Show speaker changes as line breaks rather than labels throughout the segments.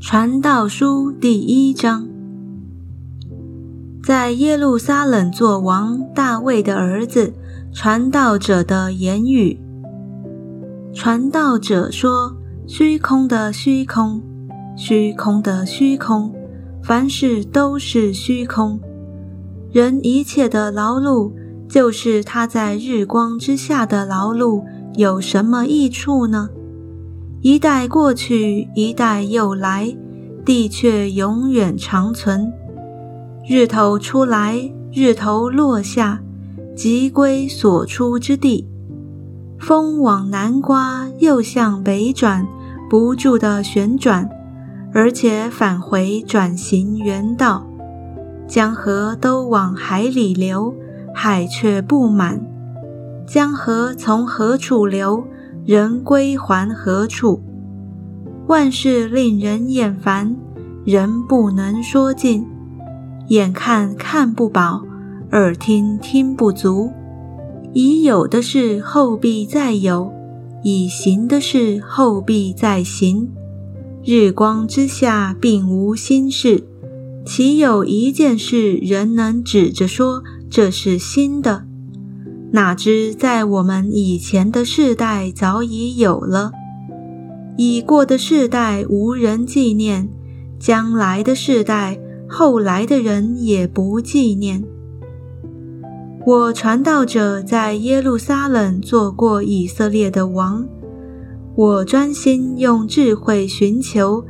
传道书第一章，在耶路撒冷做王大卫的儿子传道者的言语。传道者说：“虚空的虚空，虚空的虚空，凡事都是虚空。人一切的劳碌，就是他在日光之下的劳碌，有什么益处呢？”一代过去，一代又来，地却永远长存。日头出来，日头落下，即归所出之地。风往南刮，又向北转，不住的旋转，而且返回转行原道。江河都往海里流，海却不满。江河从何处流？人归还何处？万事令人厌烦，人不能说尽。眼看看不饱，耳听听不足。已有的事后必再有，已行的事后必再行。日光之下并无新事，岂有一件事人能指着说这是新的？哪知在我们以前的世代早已有了，已过的世代无人纪念，将来的世代后来的人也不纪念。我传道者在耶路撒冷做过以色列的王，我专心用智慧寻求，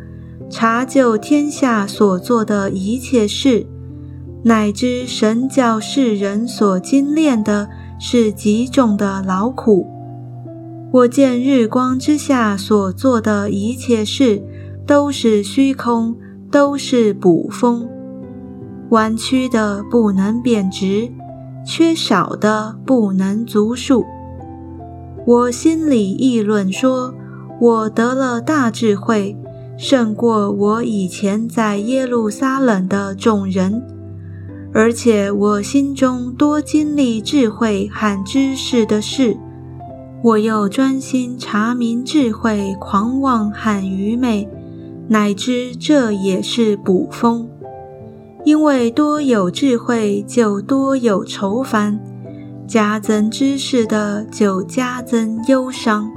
查究天下所做的一切事，乃至神教世人所精炼的。是极重的劳苦。我见日光之下所做的一切事，都是虚空，都是捕风。弯曲的不能变直，缺少的不能足数。我心里议论说：我得了大智慧，胜过我以前在耶路撒冷的众人。而且我心中多经历智慧和知识的事，我又专心查明智慧、狂妄和愚昧，乃知这也是捕风。因为多有智慧，就多有愁烦；加增知识的，就加增忧伤。